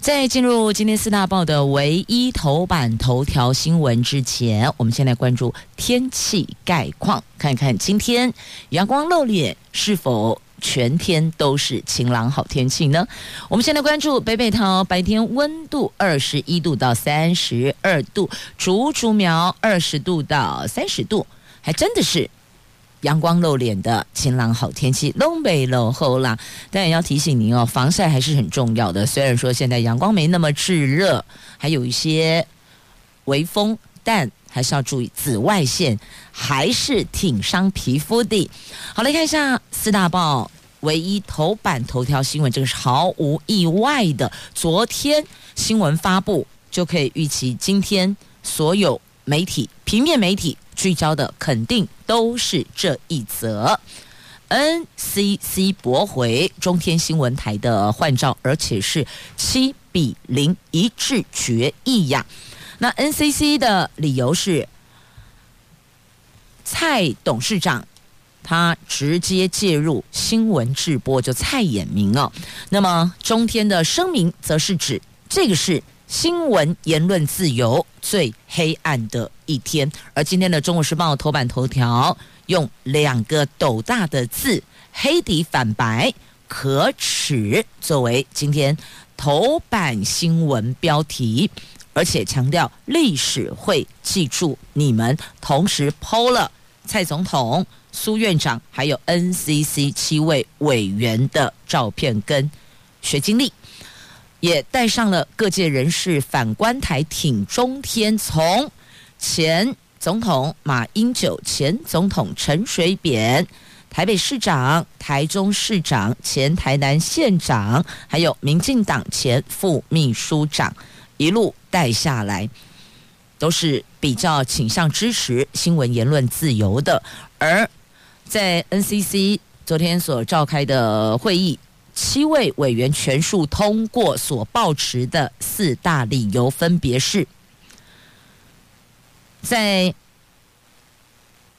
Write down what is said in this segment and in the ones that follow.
在进入今天四大报的唯一头版头条新闻之前，我们先来关注天气概况，看看今天阳光露脸，是否全天都是晴朗好天气呢？我们先来关注北北桃，白天温度二十一度到三十二度，竹竹苗二十度到三十度，还真的是。阳光露脸的晴朗好天气，东北落后啦。但也要提醒您哦，防晒还是很重要的。虽然说现在阳光没那么炙热，还有一些微风，但还是要注意紫外线，还是挺伤皮肤的。好，来看一下四大报唯一头版头条新闻，这个是毫无意外的。昨天新闻发布就可以预期，今天所有媒体、平面媒体。聚焦的肯定都是这一则，NCC 驳回中天新闻台的换照，而且是七比零一致决议呀。那 NCC 的理由是，蔡董事长他直接介入新闻直播，就蔡衍明哦。那么中天的声明则是指这个是。新闻言论自由最黑暗的一天，而今天的《中国时报》头版头条用两个斗大的字“黑底反白可耻”作为今天头版新闻标题，而且强调历史会记住你们。同时抛了蔡总统、苏院长还有 NCC 七位委员的照片跟学经历。也带上了各界人士反观台挺中天，从前总统马英九、前总统陈水扁、台北市长、台中市长、前台南县长，还有民进党前副秘书长，一路带下来，都是比较倾向支持新闻言论自由的。而在 NCC 昨天所召开的会议。七位委员全数通过所抱持的四大理由，分别是：在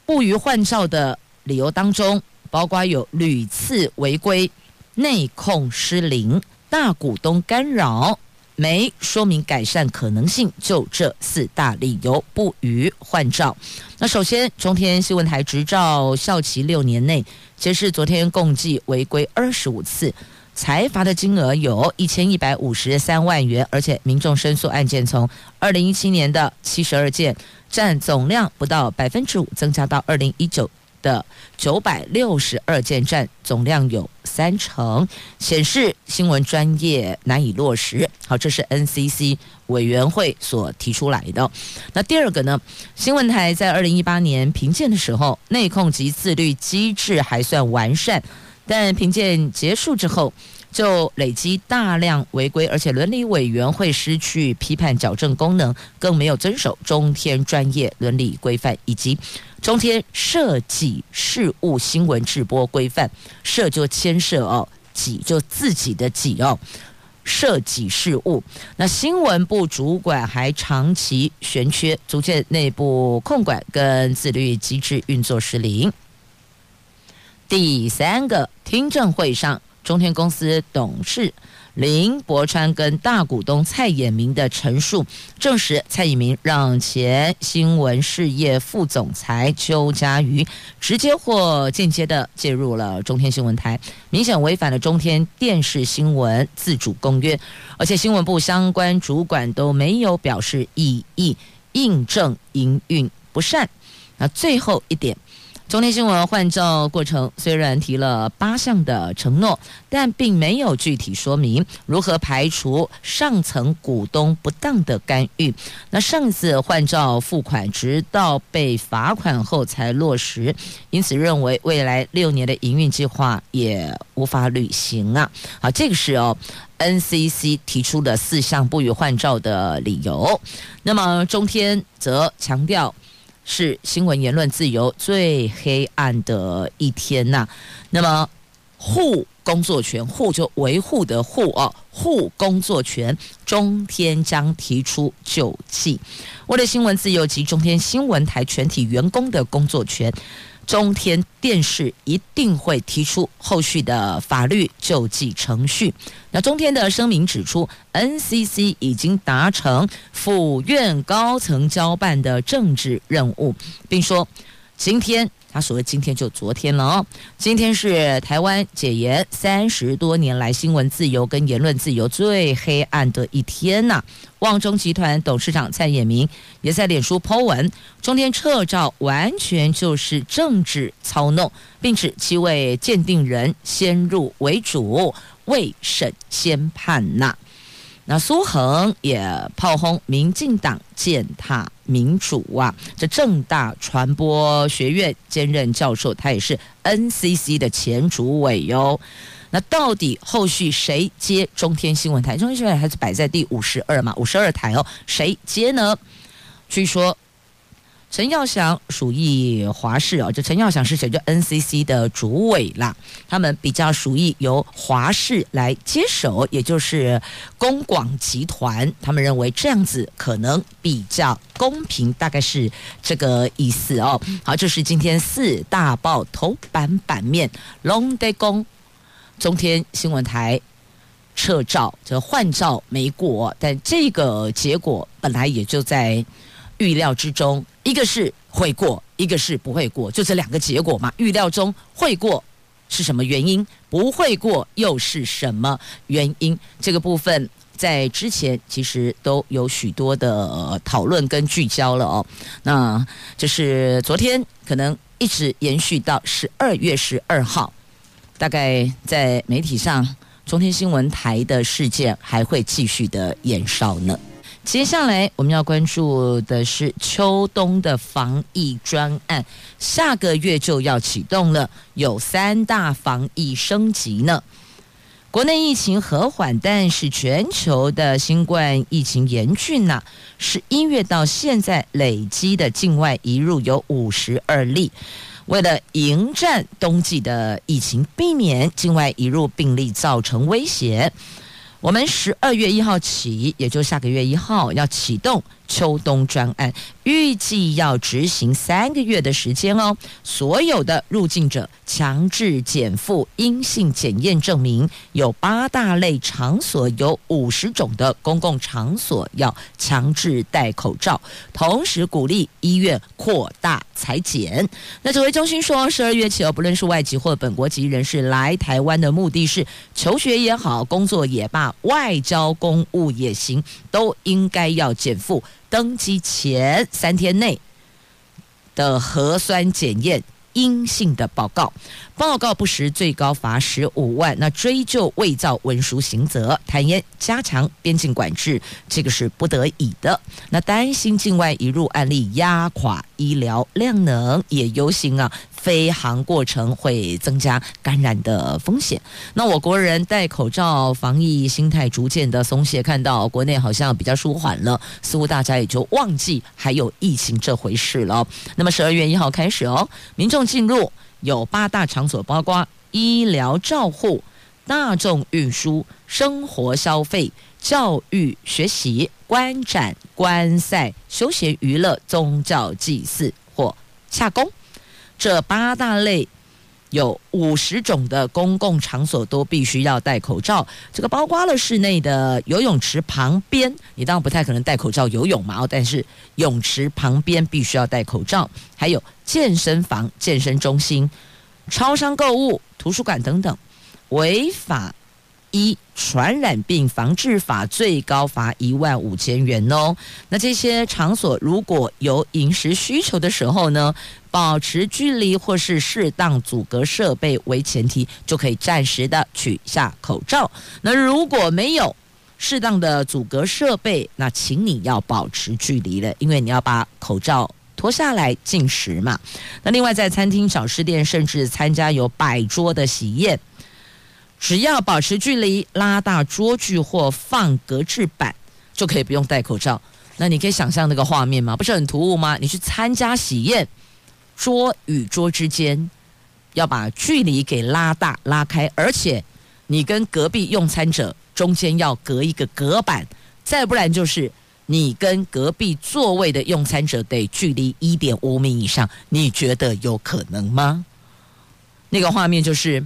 不予换照的理由当中，包括有屡次违规、内控失灵、大股东干扰、没说明改善可能性，就这四大理由不予换照。那首先，中天新闻台执照效期六年内。截至昨天，共计违规二十五次，裁罚的金额有一千一百五十三万元，而且民众申诉案件从二零一七年的七十二件，占总量不到百分之五，增加到二零一九的九百六十二件，占总量有三成，显示新闻专业难以落实。好，这是 NCC 委员会所提出来的。那第二个呢？新闻台在二零一八年评鉴的时候，内控及自律机制还算完善，但评鉴结束之后，就累积大量违规，而且伦理委员会失去批判矫正功能，更没有遵守中天专业伦理规范以及。中天涉己事务新闻直播规范，涉就牵涉哦，己就自己的己哦，涉己事务。那新闻部主管还长期悬缺，逐渐内部控管跟自律机制运作失灵。第三个听证会上，中天公司董事。林柏川跟大股东蔡衍明的陈述证实，蔡衍明让前新闻事业副总裁邱家瑜直接或间接的介入了中天新闻台，明显违反了中天电视新闻自主公约，而且新闻部相关主管都没有表示异议，印证营运不善。那最后一点。中天新闻换照过程虽然提了八项的承诺，但并没有具体说明如何排除上层股东不当的干预。那上次换照付款，直到被罚款后才落实，因此认为未来六年的营运计划也无法履行啊！好，这个是哦 NCC 提出的四项不予换照的理由。那么中天则强调是新闻言论自由最黑暗的一天呐、那么护工作权，护就维护的护哦，护工作权，中天将提出救济。为了新闻自由及中天新闻台全体员工的工作权。中天电视一定会提出后续的法律救济程序。那中天的声明指出，NCC 已经达成府院高层交办的政治任务，并说今天。他所谓今天就昨天了哦，今天是台湾解严三十多年来新闻自由跟言论自由最黑暗的一天呐、啊。旺中集团董事长蔡衍明也在脸书 po 文，中天撤照完全就是政治操弄，并指七位鉴定人先入为主，未审先判呐、那苏恒也炮轰民进党践踏民主啊！这正大传播学院兼任教授，他也是 NCC 的前主委哟。那到底后续谁接中天新闻台？中天新闻台还是摆在第五十二嘛？五十二台哦，谁接呢？据说。陈耀祥属意华视哦，这陈耀祥是谁？就 NCC 的主委啦。他们比较属意由华视来接手，也就是公广集团。他们认为这样子可能比较公平，大概是这个意思哦。好，这是今天四大报头版版面，龙德公中天新闻台撤照，这换照没过，但这个结果本来也就在预料之中。一个是会过，一个是不会过，就这两个结果嘛。预料中会过是什么原因？不会过又是什么原因？这个部分在之前其实都有许多的讨论跟聚焦了哦。那就是昨天可能一直延续到十二月十二号，大概在媒体上，中天新闻台的事件还会继续的延烧呢。接下来我们要关注的是秋冬的防疫专案，下个月就要启动了，有三大防疫升级呢。国内疫情和缓，但是全球的新冠疫情严峻呐、啊。十一月到现在累积的境外移入有五十二例，为了迎战冬季的疫情，避免境外移入病例造成威胁。我们十二月一号起，也就下个月一号要启动秋冬专案，预计要执行三个月的时间哦。所有的入境者强制检附阴性检验证明，有八大类场所，有五十种的公共场所要强制戴口罩，同时鼓励医院扩大裁检。那指挥中心说，十二月起哦，不论是外籍或本国籍人士来台湾的目的是求学也好，工作也罢。外交公务也行，都应该要检附登机前三天内的核酸检验阴性的报告，报告不实最高罚十五万，那追究伪造文书刑责。坦言加强边境管制，这个是不得已的。那担心境外移入案例压垮医疗量能，也忧心啊。飞航过程会增加感染的风险。那我国人戴口罩防疫心态逐渐的松懈，看到国内好像比较舒缓了，似乎大家也就忘记还有疫情这回事了。那么十二月一号开始哦，民众进入有八大场所，包括医疗照护、大众运输、生活消费、教育学习、观展观赛、休闲娱乐、宗教祭祀或洽公。这八大类有五十种的公共场所都必须要戴口罩，这个包括了室内的游泳池旁边，你当然不太可能戴口罩游泳嘛哦，但是泳池旁边必须要戴口罩，还有健身房、健身中心、超商购物、图书馆等等，违法。一传染病防治法最高罚一万五千元哦。那这些场所如果有饮食需求的时候呢，保持距离或是适当阻隔设备为前提，就可以暂时的取下口罩。那如果没有适当的阻隔设备，那请你要保持距离了，因为你要把口罩脱下来进食嘛。那另外在餐厅、小吃店，甚至参加有百桌的喜宴。只要保持距离、拉大桌距或放隔置板，就可以不用戴口罩。那你可以想象那个画面吗？不是很突兀吗？你去参加喜宴，桌与桌之间要把距离给拉大、拉开，而且你跟隔壁用餐者中间要隔一个隔板，再不然就是你跟隔壁座位的用餐者得距离一点五米以上。你觉得有可能吗？那个画面就是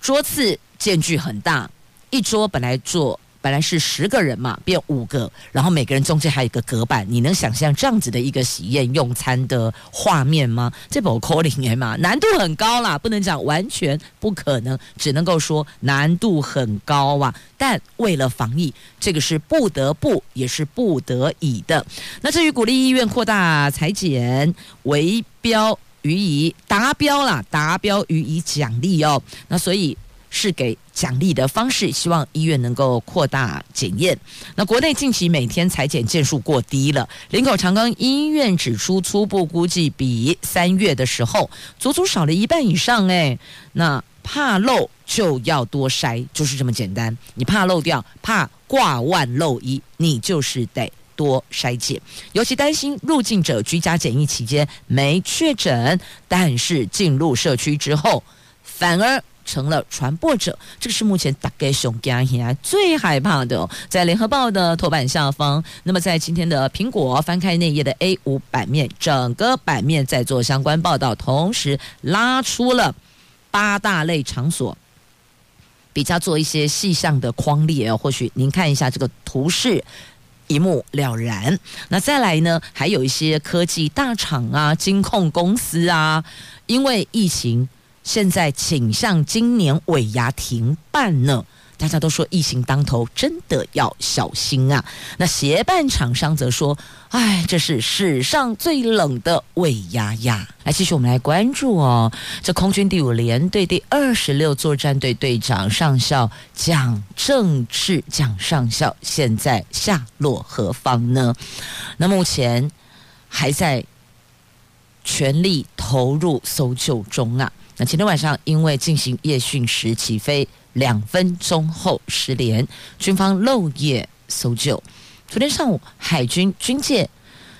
桌次。间距很大，一桌本来坐本来是十个人嘛，变五个，然后每个人中间还有一个隔板，你能想象这样子的一个喜宴用餐的画面吗？这不可能嘛，难度很高啦，不能讲完全不可能，只能够说难度很高啊。但为了防疫，这个是不得不也是不得已的。那至于鼓励医院扩大采检，围标予以达标啦，达标予以奖励哦。那所以。是给奖励的方式，希望医院能够扩大检验。那国内近期每天采检件数过低了，林口长庚医院指出，初步估计比三月的时候足足少了一半以上。哎，那怕漏就要多筛，就是这么简单。你怕漏掉，怕挂万漏一，你就是得多筛检。尤其担心入境者居家检疫期间没确诊，但是进入社区之后反而。成了传播者，这个是目前大概熊家现最害怕的。在联合报的头版下方，那么在今天的苹果翻开内页的 A 五版面，整个版面在做相关报道，同时拉出了八大类场所，比较做一些细项的框列哦。或许您看一下这个图示，一目了然。那再来呢，还有一些科技大厂啊、金控公司啊，因为疫情。现在倾向今年尾牙停办呢，大家都说疫情当头，真的要小心啊。那协办厂商则说：“哎，这是史上最冷的尾牙呀。”来，继续我们来关注哦。这空军第五联队第二十六作战队队长上校蒋正志蒋上校现在下落何方呢？那目前还在全力投入搜救中啊。那今天晚上因为进行夜训时起飞两分钟后失联，军方漏夜搜救。昨天上午，海军军舰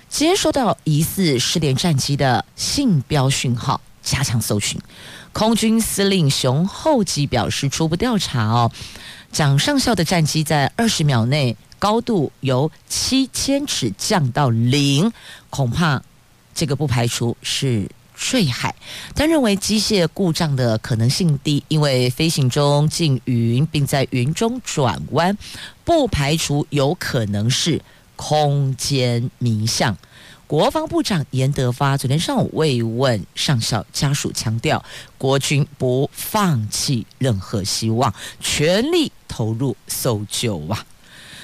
接收到疑似失联战机的信标讯号，加强搜寻。空军司令熊厚基表示，初步调查哦，蒋上校的战机在二十秒内高度由七千尺降到零，恐怕这个不排除是。坠海，但认为机械故障的可能性低，因为飞行中进云，并在云中转弯，不排除有可能是空间迷向。国防部长严德发昨天上午慰问上校家属，强调国军不放弃任何希望，全力投入搜救啊！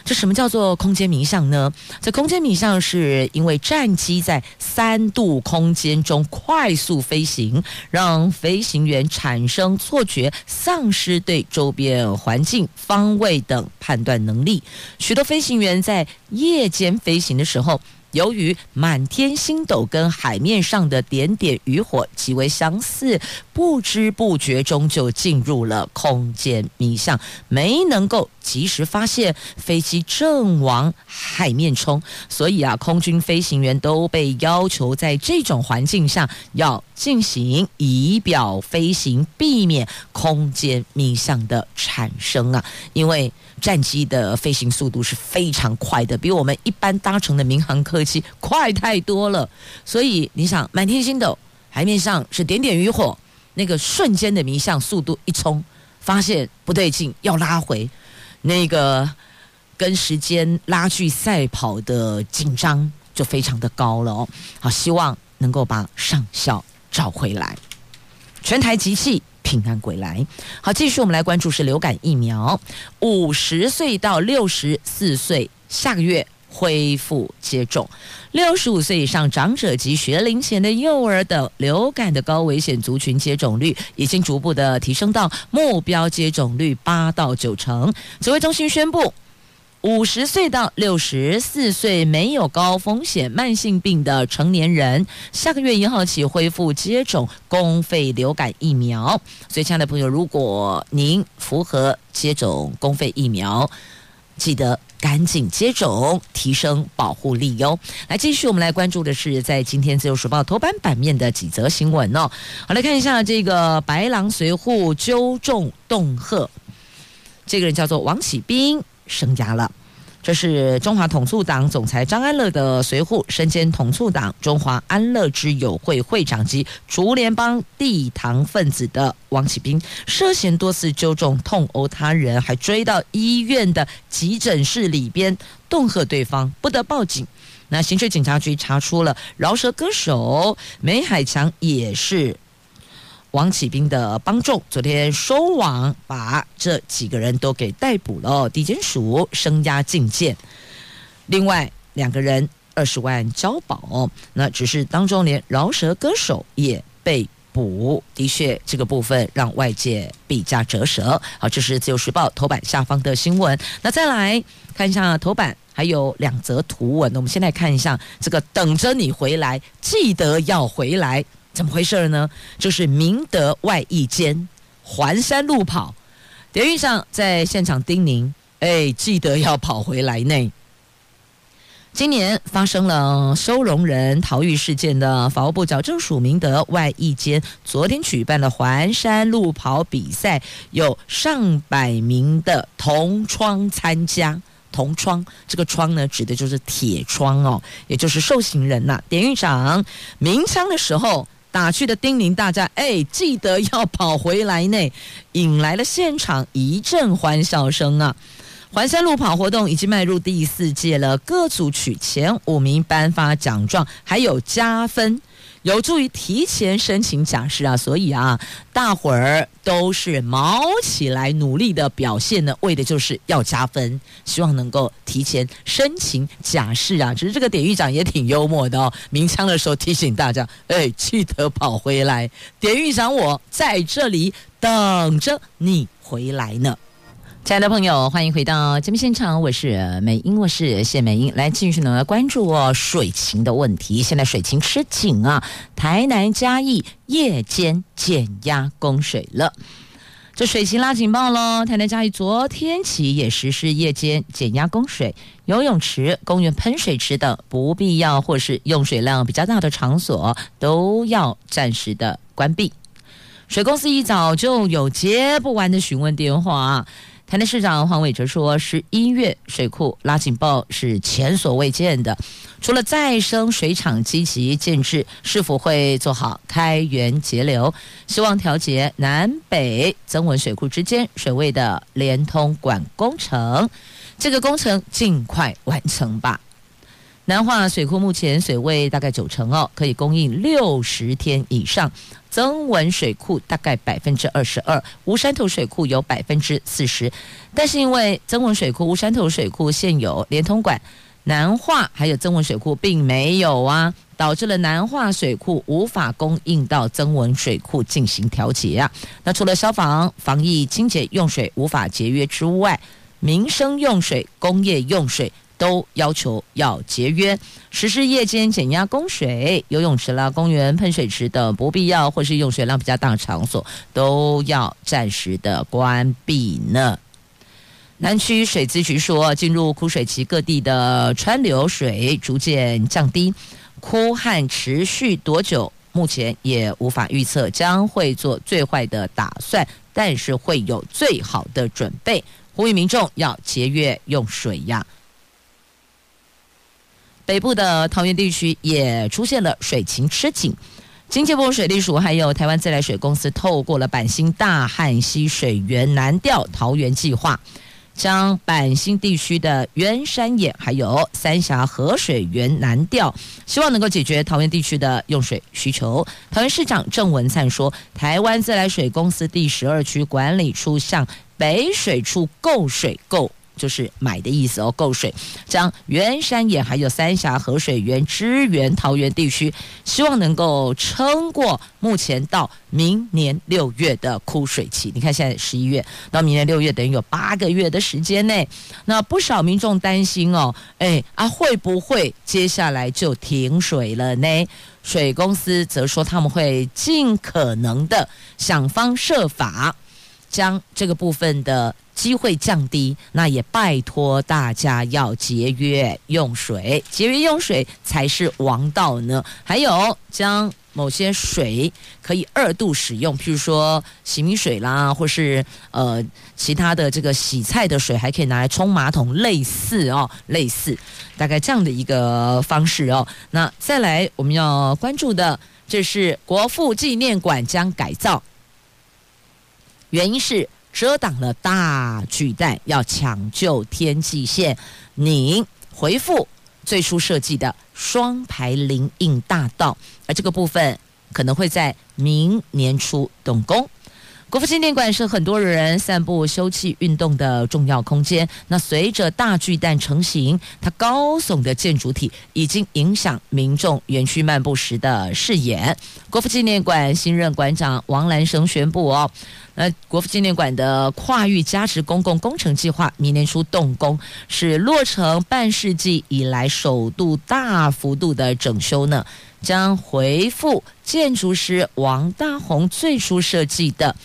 这什么叫做空间迷象呢？这空间迷象是因为战机在三度空间中快速飞行，让飞行员产生错觉，丧失对周边环境、方位等判断能力。许多飞行员在夜间飞行的时候，由于满天星斗跟海面上的点点渔火极为相似，不知不觉中就进入了空间迷向，没能够及时发现飞机正往海面冲，所以啊，空军飞行员都被要求在这种环境下要进行仪表飞行，避免空间迷向的产生啊，因为。战机的飞行速度是非常快的，比我们一般搭乘的民航客机快太多了。所以你想，满天星斗，海面上是点点渔火，那个瞬间的迷向速度一冲，发现不对劲，要拉回，那个跟时间拉锯赛跑的紧张就非常的高了哦。好，希望能够把上校找回来，全台集气。平安归来。好，继续我们来关注是流感疫苗，五十岁到六十四岁下个月恢复接种，六十五岁以上长者及学龄前的幼儿等流感的高危险族群接种率已经逐步的提升到目标接种率八到九成。指挥中心宣布，五十岁到六十四岁没有高风险慢性病的成年人，下个月一号起恢复接种公费流感疫苗。所以，亲爱的朋友，如果您符合接种公费疫苗，记得赶紧接种，提升保护力哟。来，继续我们来关注的是在今天自由时报头版版面的几则新闻哦。好，来看一下这个白狼随扈纠众恫吓，这个人叫做王启斌。升家了，这是中华统促党总裁张安乐的随扈，身兼统促党中华安乐之友会会长及竹联帮地堂分子的王启斌，涉嫌多次纠众痛殴他人，还追到医院的急诊室里边恫吓对方，不得报警。那刑事警察局查出了饶舌歌手梅海强也是。王启斌的帮众昨天收网，把这几个人都给逮捕了。地检署声押进见，另外两个人二十万交保。那只是当中连饶舌歌手也被捕，的确这个部分让外界比较折舌。好，这是自由时报头版下方的新闻。那再来看一下头版，还有两则图文。那我们先来看一下这个，等着你回来，记得要回来。怎么回事呢？就是明德外役间环山路跑，典狱长在现场叮咛：“哎，记得要跑回来呢。”今年发生了收容人逃狱事件的法务部矫正署明德外役监，昨天举办了环山路跑比赛，有上百名的同窗参加。同窗这个窗呢，指的就是铁窗哦，也就是受刑人呐、典狱长鸣枪的时候。打趣的叮咛大家，哎，记得要跑回来呢，引来了现场一阵欢笑声啊！环山路跑活动已经迈入第四届了，各组取前五名颁发奖状，还有加分。有助于提前申请假释啊，所以啊，大伙儿都是卯起来努力的表现呢，为的就是要加分，希望能够提前申请假释啊。只是这个典狱长也挺幽默的哦，鸣枪的时候提醒大家，哎，记得跑回来，典狱长我在这里等着你回来呢。亲爱的朋友，欢迎回到节目现场，我是美英，我是谢美英，来继续呢关注哦水情的问题。现在水情吃紧啊，台南嘉义夜间减压供水了，这水情拉警报喽。台南嘉义昨天起也实施夜间减压供水，游泳池、公园喷水池等不必要或是用水量比较大的场所都要暂时的关闭。水公司一早就有接不完的询问电话。台南市长黄伟哲说：“十一月水库拉警报是前所未见的，除了再生水厂积极建置，是否会做好开源节流？希望调节南北增文水库之间水位的连通管工程，这个工程尽快完成吧。”南化水库目前水位大概九成哦，可以供应六十天以上。曾文水库大概百分之二十二，吴山头水库有百分之四十。但是因为曾文水库、吴山头水库现有连通管，南化还有曾文水库并没有啊，导致了南化水库无法供应到曾文水库进行调节啊。那除了消防、防疫、清洁用水无法节约之外，民生用水、工业用水。都要求要节约，实施夜间减压供水，游泳池啦、公园喷水池等不必要或是用水量比较大的场所都要暂时的关闭呢。南区水资局说，进入枯水期，各地的川流水逐渐降低，枯旱持续多久，目前也无法预测，将会做最坏的打算，但是会有最好的准备，呼吁民众要节约用水呀。北部的桃园地区也出现了水情吃紧，经济部水利署还有台湾自来水公司透过了板新大汉溪水源南调桃园计划，将板新地区的员山眼还有三峡河水源南调，希望能够解决桃园地区的用水需求。桃园市长郑文灿说，台湾自来水公司第十二区管理处向北水处购水购就是买的意思哦，购水，将员山眼还有三峡河水源支援桃园地区，希望能够撑过目前到明年六月的枯水期。你看现在十一月到明年六月，等于有八个月的时间内，那不少民众担心哦，哎啊会不会接下来就停水了呢？水公司则说他们会尽可能的想方设法将这个部分的。机会降低，那也拜托大家要节约用水，节约用水才是王道呢。还有将某些水可以二度使用，譬如说洗米水啦，或是呃其他的这个洗菜的水，还可以拿来冲马桶，类似哦，类似大概这样的一个方式哦。那再来我们要关注的，这是国父纪念馆将改造，原因是。遮挡了大巨蛋，要抢救天际线，您回复最初设计的双排林荫大道，而这个部分可能会在明年初动工。国父纪念馆是很多人散步、休憩、运动的重要空间。那随着大巨蛋成型，它高耸的建筑体已经影响民众园区漫步时的视野。国父纪念馆新任馆长王兰生宣布哦，那国父纪念馆的跨域加值公共工程计划明年初动工，是落成半世纪以来首度大幅度的整修呢，将恢复建筑师王大红最初设计的。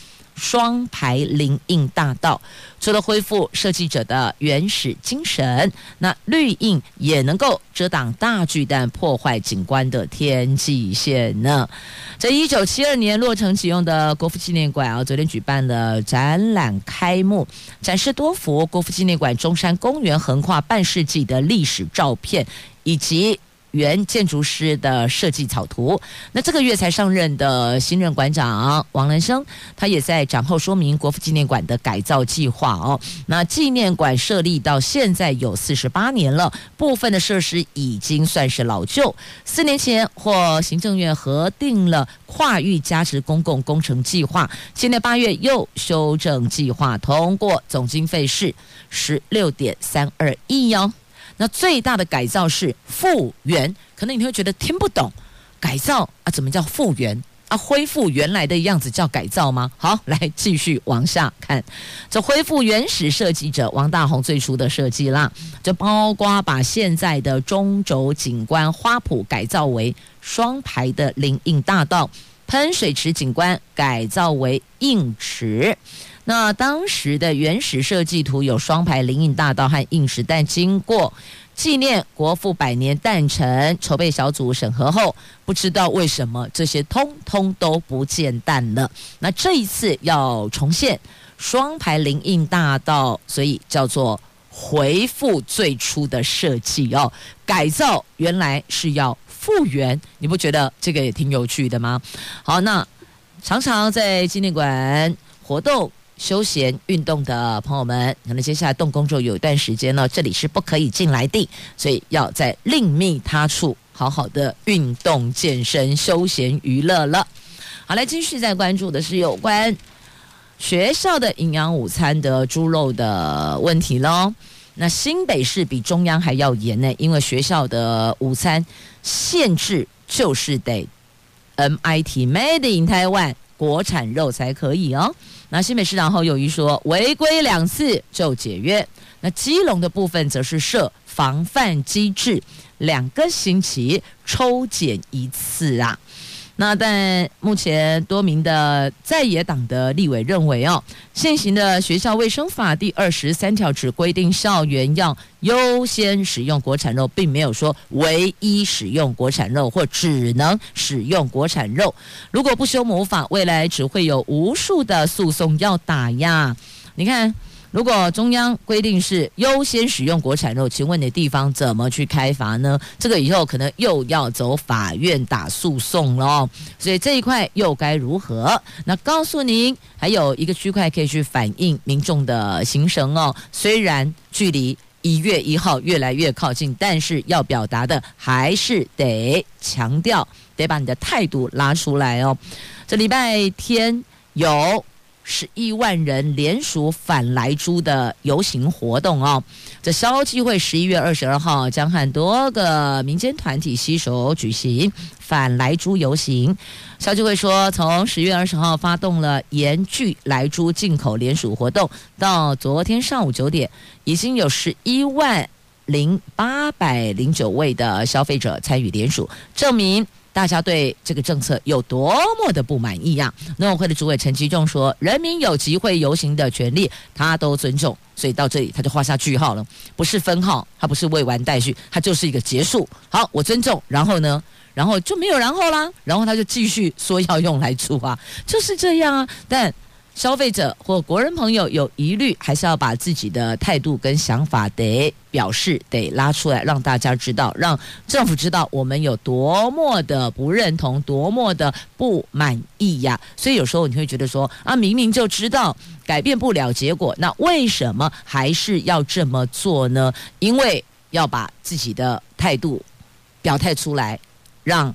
双排林荫大道，除了恢复设计者的原始精神，那绿荫也能够遮挡大巨蛋破坏景观的天际线呢。在一九七二年落成启用的国父纪念馆啊，昨天举办了展览开幕，展示多幅国父纪念馆中山公园横跨半世纪的历史照片，以及。原建筑师的设计草图。那这个月才上任的新任馆长王兰生，他也在展后说明国父纪念馆的改造计划哦。那纪念馆设立到现在有四十八年了，部分的设施已经算是老旧。四年前获行政院核定了跨域加值公共工程计划，今年八月又修正计划通过，总经费是十六点三二亿哦。那最大的改造是复原，可能你会觉得听不懂，改造啊，怎么叫复原啊？恢复原来的样子叫改造吗？好，来继续往下看，这恢复原始设计者王大红最初的设计啦，就包括把现在的中轴景观花圃改造为双排的林荫大道，喷水池景观改造为硬池。那当时的原始设计图有双排林荫大道和硬石，但经过纪念国父百年诞辰筹备小组审核后，不知道为什么这些通通都不见蛋了。那这一次要重现双排林荫大道，所以叫做回复最初的设计哦，改造原来是要复原，你不觉得这个也挺有趣的吗？好，那常常在纪念馆活动。休闲运动的朋友们，可能接下来动工之后有一段时间呢，这里是不可以进来的，所以要在另觅他处，好好的运动健身、休闲娱乐了。好，来继续再关注的是有关学校的营养午餐的猪肉的问题喽。那新北市比中央还要严呢，因为学校的午餐限制就是得 MIT Made in Taiwan 国产肉才可以哦。那新北市长侯友谊说，违规两次就解约。那基隆的部分则是设防范机制，两个星期抽检一次啊。那但目前多名的在野党的立委认为哦，现行的学校卫生法第二十三条只规定校园要优先使用国产肉，并没有说唯一使用国产肉或只能使用国产肉。如果不修母法，未来只会有无数的诉讼要打呀。你看。如果中央规定是优先使用国产肉，请问你的地方怎么去开罚呢？这个以后可能又要走法院打诉讼了，所以这一块又该如何？那告诉您，还有一个区块可以去反映民众的心声哦。虽然距离一月一号越来越靠近，但是要表达的还是得强调，得把你的态度拉出来哦。这礼拜天有。十一万人联署反莱猪的游行活动哦。这消基会十一月二十二号将和多个民间团体携手举行反莱猪游行。消基会说，从十月二十号发动了严拒莱猪进口联署活动，到昨天上午九点，已经有十一万零八百零九位的消费者参与联署，证明。大家对这个政策有多么的不满意呀、啊？农委会的主委陈吉仲说：“人民有集会游行的权利，他都尊重。”所以到这里他就画下句号了，不是分号，他不是未完待续，他就是一个结束。好，我尊重。然后呢？然后就没有然后啦。然后他就继续说要用来出发，就是这样啊。但消费者或国人朋友有疑虑，还是要把自己的态度跟想法得表示，得拉出来，让大家知道，让政府知道我们有多么的不认同，多么的不满意呀。所以有时候你会觉得说啊，明明就知道改变不了结果，那为什么还是要这么做呢？因为要把自己的态度表态出来，让。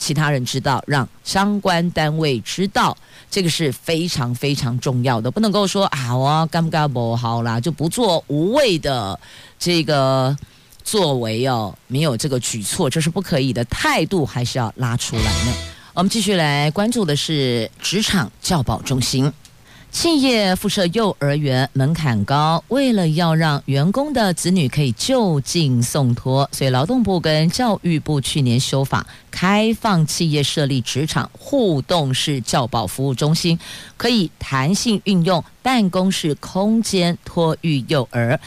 其他人知道，让相关单位知道，这个是非常非常重要的，不能够说啊，我干不干不好啦，就不做无谓的这个作为哦，没有这个举措，这是不可以的，态度还是要拉出来呢。我们继续来关注的是职场教保中心。企业附设幼儿园门槛高，为了要让员工的子女可以就近送托，所以劳动部跟教育部去年修法，开放企业设立职场互动式教保服务中心，可以弹性运用办公室空间托育幼儿。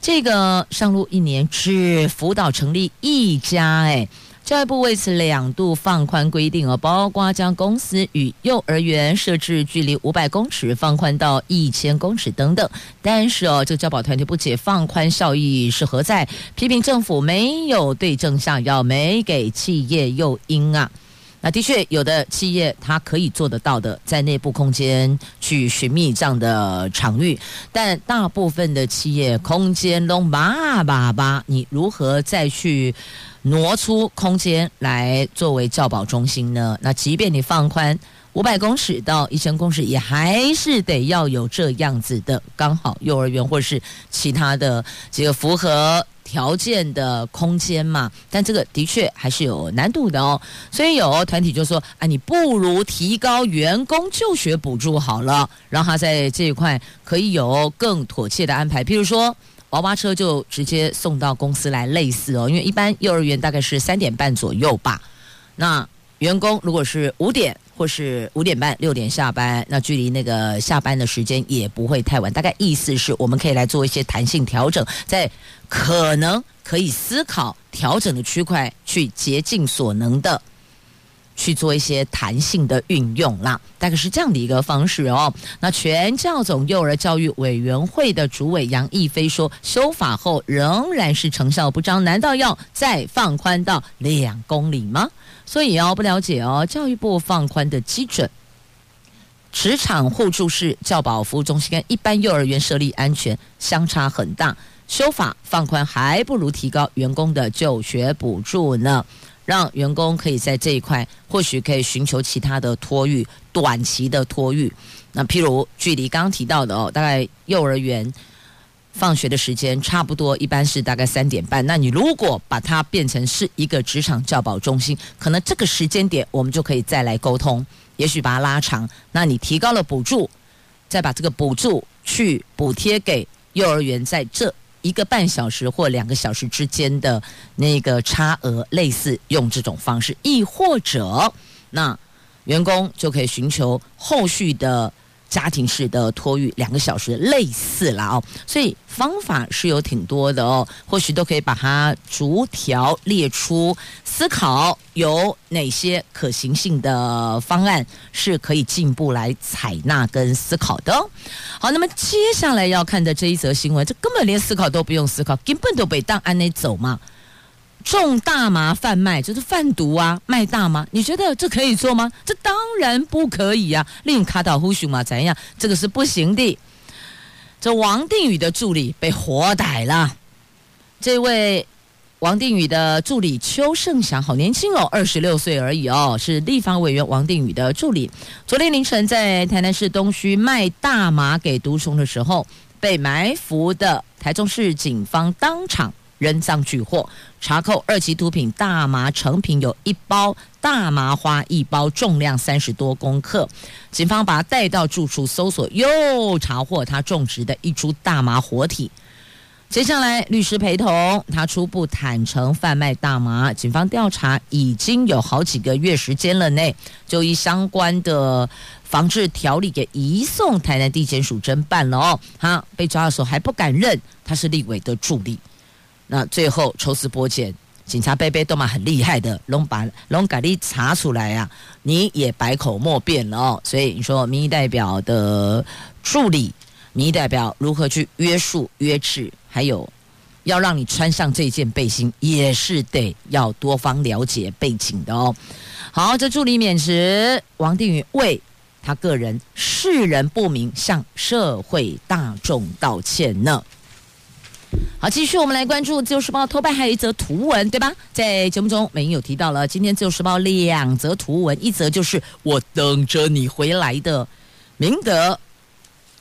这个上路一年只辅导成立一家，哎。教育部为此两度放宽规定哦，包括将公司与幼儿园设置距离五百公尺放宽到一千公尺等等。但是哦，这个教保团体不解放宽效益是何在，批评政府没有对症下药，没给企业诱因啊。那的确，有的企业它可以做得到的，在内部空间去寻觅这样的场域，但大部分的企业空间都麻巴巴，你如何再去挪出空间来作为教保中心呢？那即便你放宽五百公尺到一千公尺，也还是得要有这样子的刚好幼儿园或者是其他的这个符合。条件的空间嘛，但这个的确还是有难度的哦。所以有团体就说：“啊，你不如提高员工就学补助好了，让他在这一块可以有更妥切的安排。譬如说，娃娃车就直接送到公司来，类似哦。因为一般幼儿园大概是三点半左右吧。那员工如果是五点。”或是五点半六点下班，那距离那个下班的时间也不会太晚。大概意思是我们可以来做一些弹性调整，在可能可以思考调整的区块，去竭尽所能的去做一些弹性的运用啦。大概是这样的一个方式哦。那全教总幼儿教育委员会的主委杨义飞说，修法后仍然是成效不彰，难道要再放宽到两公里吗？所以哦，不了解哦，教育部放宽的基准，职场互助式教保服务中心跟一般幼儿园设立安全相差很大，修法放宽还不如提高员工的就学补助呢，让员工可以在这一块或许可以寻求其他的托育，短期的托育。那譬如距离刚刚提到的哦，大概幼儿园。放学的时间差不多，一般是大概三点半。那你如果把它变成是一个职场教保中心，可能这个时间点我们就可以再来沟通，也许把它拉长。那你提高了补助，再把这个补助去补贴给幼儿园，在这一个半小时或两个小时之间的那个差额，类似用这种方式，亦或者那员工就可以寻求后续的。家庭式的托育两个小时类似了哦，所以方法是有挺多的哦，或许都可以把它逐条列出，思考有哪些可行性的方案是可以进一步来采纳跟思考的。好，那么接下来要看的这一则新闻，这根本连思考都不用思考，根本都被当案内走嘛。种大麻贩卖就是贩毒啊，卖大麻，你觉得这可以做吗？这当然不可以啊！令卡岛呼熊嘛怎样？这个是不行的。这王定宇的助理被活逮了，这位王定宇的助理邱胜祥，好年轻哦，二十六岁而已哦，是立法委员王定宇的助理。昨天凌晨在台南市东区卖大麻给毒虫的时候，被埋伏的台中市警方当场。人赃俱获，查扣二级毒品大麻成品有一包，大麻花一包，重量三十多公克。警方把他带到住处搜索，又查获他种植的一株大麻活体。接下来律师陪同他初步坦承贩卖大麻。警方调查已经有好几个月时间了内，就以相关的防治条例给移送台南地检署侦办了哦。他被抓的时候还不敢认他是立委的助理。那最后抽丝剥茧，警察伯伯都嘛很厉害的，拢把龙给你查出来啊，你也百口莫辩了哦。所以你说民意代表的助理，民意代表如何去约束约制，还有要让你穿上这件背心，也是得要多方了解背景的哦。好，这助理免职，王定宇为他个人世人不明向社会大众道歉呢。好，继续我们来关注《自由时报》头版还有一则图文，对吧？在节目中，美英有提到了今天《自由时报》两则图文，一则就是我等着你回来的明德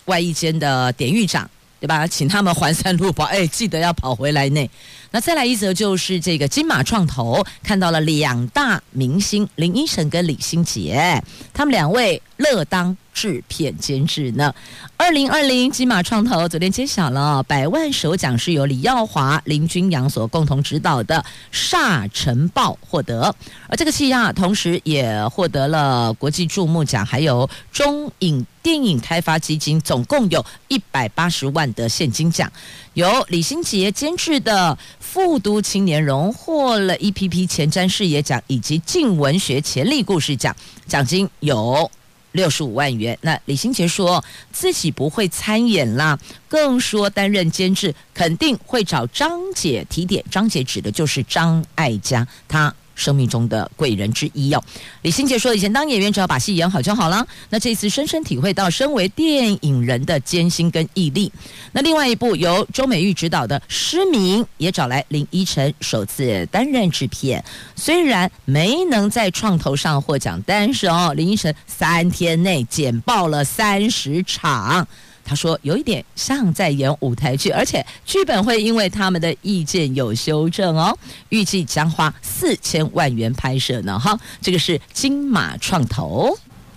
外一间的典狱长，对吧？请他们环山路跑，哎，记得要跑回来呢。那再来一则就是这个金马创投看到了两大明星林依晨跟李心洁，他们两位乐当。制片监制呢？二零二零金马创投昨天揭晓了，百万首奖是由李耀华、林君阳所共同执导的《沙尘暴》获得，而这个戏啊，同时也获得了国际注目奖，还有中影电影开发基金总共有一百八十万的现金奖。由李心杰监制的《复都青年》荣获了 EPP 前瞻视野奖以及镜文学潜力故事奖，奖金有。六十五万元。那李心洁说自己不会参演啦，更说担任监制肯定会找张姐提点。张姐指的就是张艾嘉，她。生命中的贵人之一哦，李心洁说：“以前当演员只要把戏演好就好了。那这次深深体会到身为电影人的艰辛跟毅力。那另外一部由周美玉执导的《失明》也找来林依晨首次担任制片，虽然没能在创投上获奖，但是哦，林依晨三天内剪爆了三十场。”他说有一点像在演舞台剧，而且剧本会因为他们的意见有修正哦。预计将花四千万元拍摄呢。哈，这个是金马创投。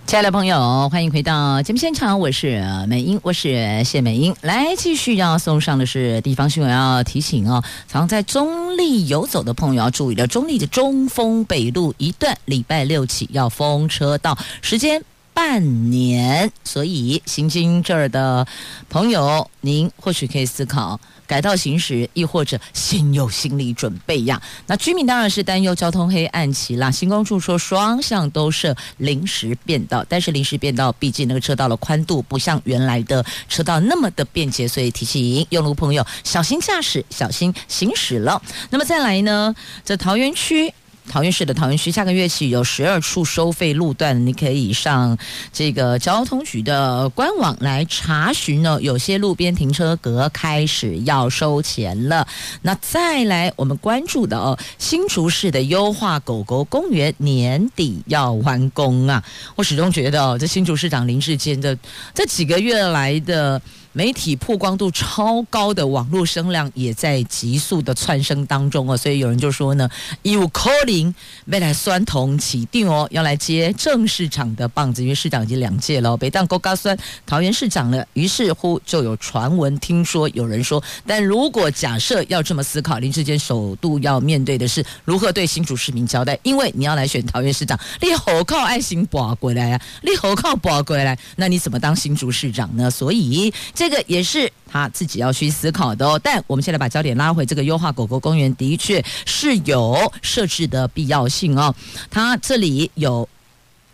亲爱的朋友，欢迎回到节目现场，我是美英，我是谢美英。来继续要送上的是地方新闻，要提醒哦，常在中立游走的朋友要注意了，中立的中丰北路一段礼拜六起要封车道，时间。半年，所以行经这儿的朋友，您或许可以思考改道行驶，亦或者先有心理准备呀。那居民当然是担忧交通黑暗期啦。行公处说双向都设临时变道，但是临时变道毕竟那个车道的宽度不像原来的车道那么的便捷，所以提醒用路朋友小心驾驶，小心行驶了。那么再来呢，在桃园区。桃园市的桃园区，下个月起有十二处收费路段，你可以上这个交通局的官网来查询呢。有些路边停车格开始要收钱了。那再来，我们关注的哦，新竹市的优化狗狗公园年底要完工啊！我始终觉得哦，这新竹市长林志坚的这几个月来的。媒体曝光度超高的网络声量也在急速的窜升当中哦，所以有人就说呢，有可能未来酸同起定哦，要来接正市长的棒子，因为市长已经两届了，北当高高酸桃园市长了，于是乎就有传闻，听说有人说，但如果假设要这么思考，林志坚首度要面对的是如何对新竹市民交代，因为你要来选桃园市长，你好靠爱心博过来啊，你好靠博过来，那你怎么当新竹市长呢？所以。这个也是他自己要去思考的哦。但我们现在把焦点拉回这个优化狗狗公园，的确是有设置的必要性哦。它这里有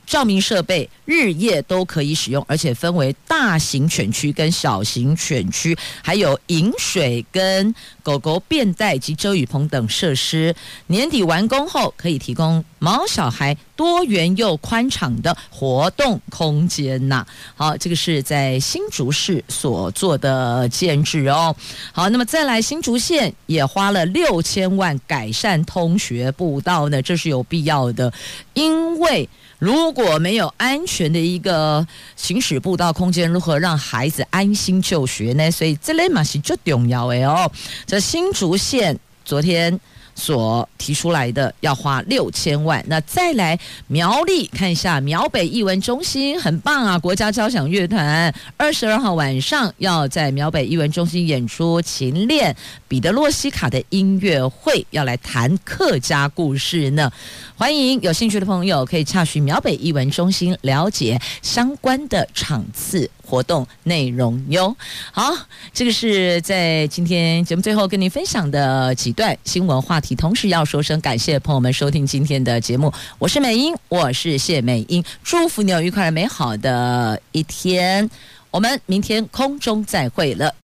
照明设备日夜都可以使用，而且分为大型犬区跟小型犬区，还有饮水跟狗狗便袋及遮雨棚等设施。年底完工后，可以提供毛小孩多元又宽敞的活动空间呐。好，这个是在新竹市所做的建置哦。好，那么再来新竹县也花了六千万改善通学步道呢，这是有必要的，因为。如果没有安全的一个行驶步道空间，如何让孩子安心就学呢？所以这类嘛是最重要的哦。这新竹县昨天。所提出来的要花六千万，那再来苗栗看一下苗北艺文中心很棒啊！国家交响乐团二十二号晚上要在苗北艺文中心演出《琴恋彼得洛西卡》的音乐会，要来谈客家故事呢。欢迎有兴趣的朋友可以洽询苗北艺文中心了解相关的场次。活动内容哟，好，这个是在今天节目最后跟您分享的几段新闻话题，同时要说声感谢朋友们收听今天的节目，我是美英，我是谢美英，祝福你有愉快美好的一天，我们明天空中再会了。